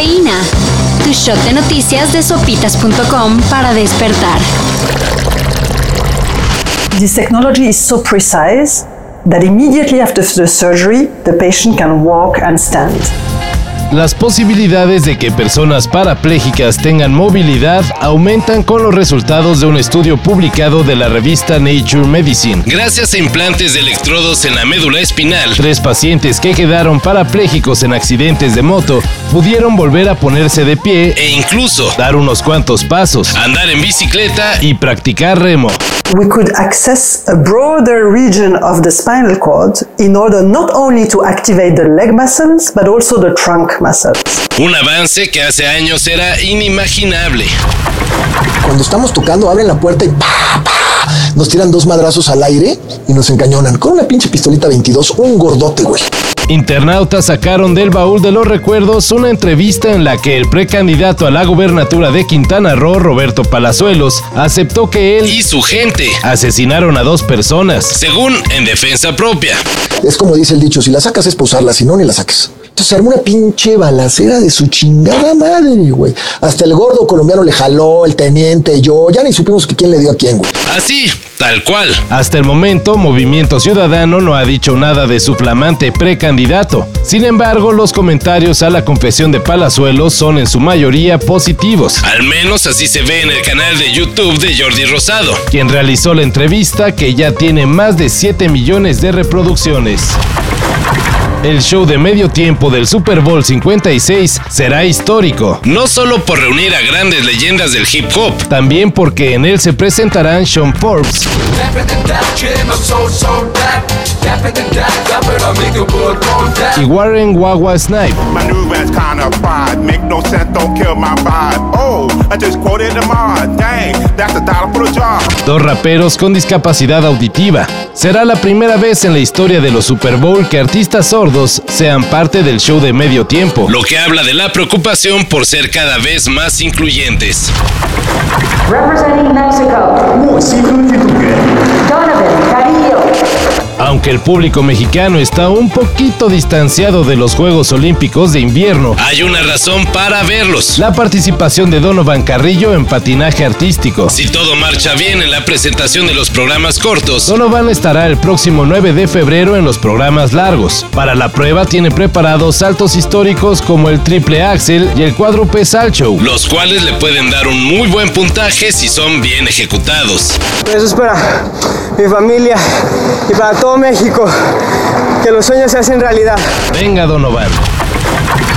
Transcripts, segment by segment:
Cafeína. Tu shot de noticias de sopitas.com para despertar. This technology is so precise that immediately after the surgery, the patient can walk and stand. Las posibilidades de que personas parapléjicas tengan movilidad aumentan con los resultados de un estudio publicado de la revista Nature Medicine. Gracias a implantes de electrodos en la médula espinal, tres pacientes que quedaron parapléjicos en accidentes de moto pudieron volver a ponerse de pie e incluso dar unos cuantos pasos, andar en bicicleta y practicar remo. We could access a broader region of the spinal cord in order not only to activate the leg muscles but also the trunk muscles. Un avance que hace años era inimaginable. Cuando estamos tocando, abren la puerta y ¡pa, pa! nos tiran dos madrazos al aire y nos encañonan con una pinche pistolita 22, un gordote, güey. Internautas sacaron del baúl de los recuerdos una entrevista en la que el precandidato a la gubernatura de Quintana Roo, Roberto Palazuelos, aceptó que él y su gente asesinaron a dos personas, según en defensa propia. Es como dice el dicho, si la sacas es posarla, si no, ni la saques. Entonces se armó una pinche balacera de su chingada madre, güey. Hasta el gordo colombiano le jaló, el teniente, yo, ya ni supimos que quién le dio a quién, güey. Así, tal cual. Hasta el momento, Movimiento Ciudadano no ha dicho nada de su flamante precandidato. Sin embargo, los comentarios a la confesión de Palazuelos son en su mayoría positivos. Al menos así se ve en el canal de YouTube de Jordi Rosado, quien realizó la entrevista que ya tiene más de 7 millones de reproducciones. El show de medio tiempo del Super Bowl 56 será histórico, no solo por reunir a grandes leyendas del hip hop, también porque en él se presentarán Sean Forbes, y Warren Wawa Snipe. My new rant's kinda fried. Make no sense, don't kill my vibe. Oh, I just quoted the mod. Dang, that's a dollar for the job. dos raperos con discapacidad auditiva. Será la primera vez en la historia de los Super Bowl que artistas sordos sean parte del show de medio tiempo, lo que habla de la preocupación por ser cada vez más incluyentes. Representing Mexico. Donovan. Aunque el público mexicano está un poquito distanciado de los Juegos Olímpicos de invierno, hay una razón para verlos. La participación de Donovan Carrillo en patinaje artístico. Si todo marcha bien en la presentación de los programas cortos, Donovan estará el próximo 9 de febrero en los programas largos. Para la prueba tiene preparados saltos históricos como el triple axel y el cuádruple salcho, los cuales le pueden dar un muy buen puntaje si son bien ejecutados. Eso es para mi familia y para todo México. Que los sueños se hacen realidad. Venga Donovan.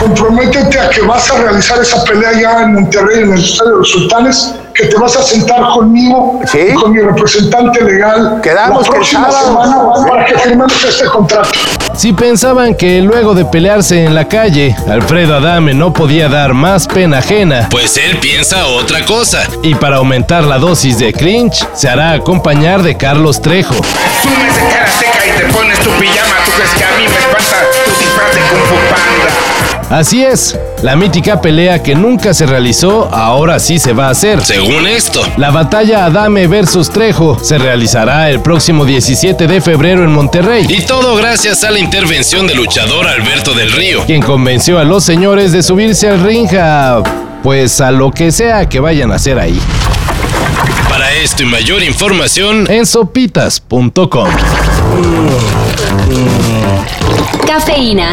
comprométete a que vas a realizar esa pelea ya en Monterrey, en el Estadio de los Sultanes, que te vas a sentar conmigo y con mi representante legal Quedamos la que próxima sábado. semana para que firmemos este contrato. Si pensaban que luego de pelearse en la calle, Alfredo Adame no podía dar más pena ajena, pues él piensa otra cosa. Y para aumentar la dosis de cringe, se hará acompañar de Carlos Trejo. Sumes de cara seca y te pones tu pijama. ¿Tú crees que a mí me espanta tu disfraz de Kung Fu Panda? Así es, la mítica pelea que nunca se realizó, ahora sí se va a hacer. Según esto, la batalla Adame versus Trejo se realizará el próximo 17 de febrero en Monterrey. Y todo gracias a la intervención del luchador Alberto del Río, quien convenció a los señores de subirse al ring a... pues a lo que sea que vayan a hacer ahí. Para esto y mayor información en sopitas.com. Cafeína.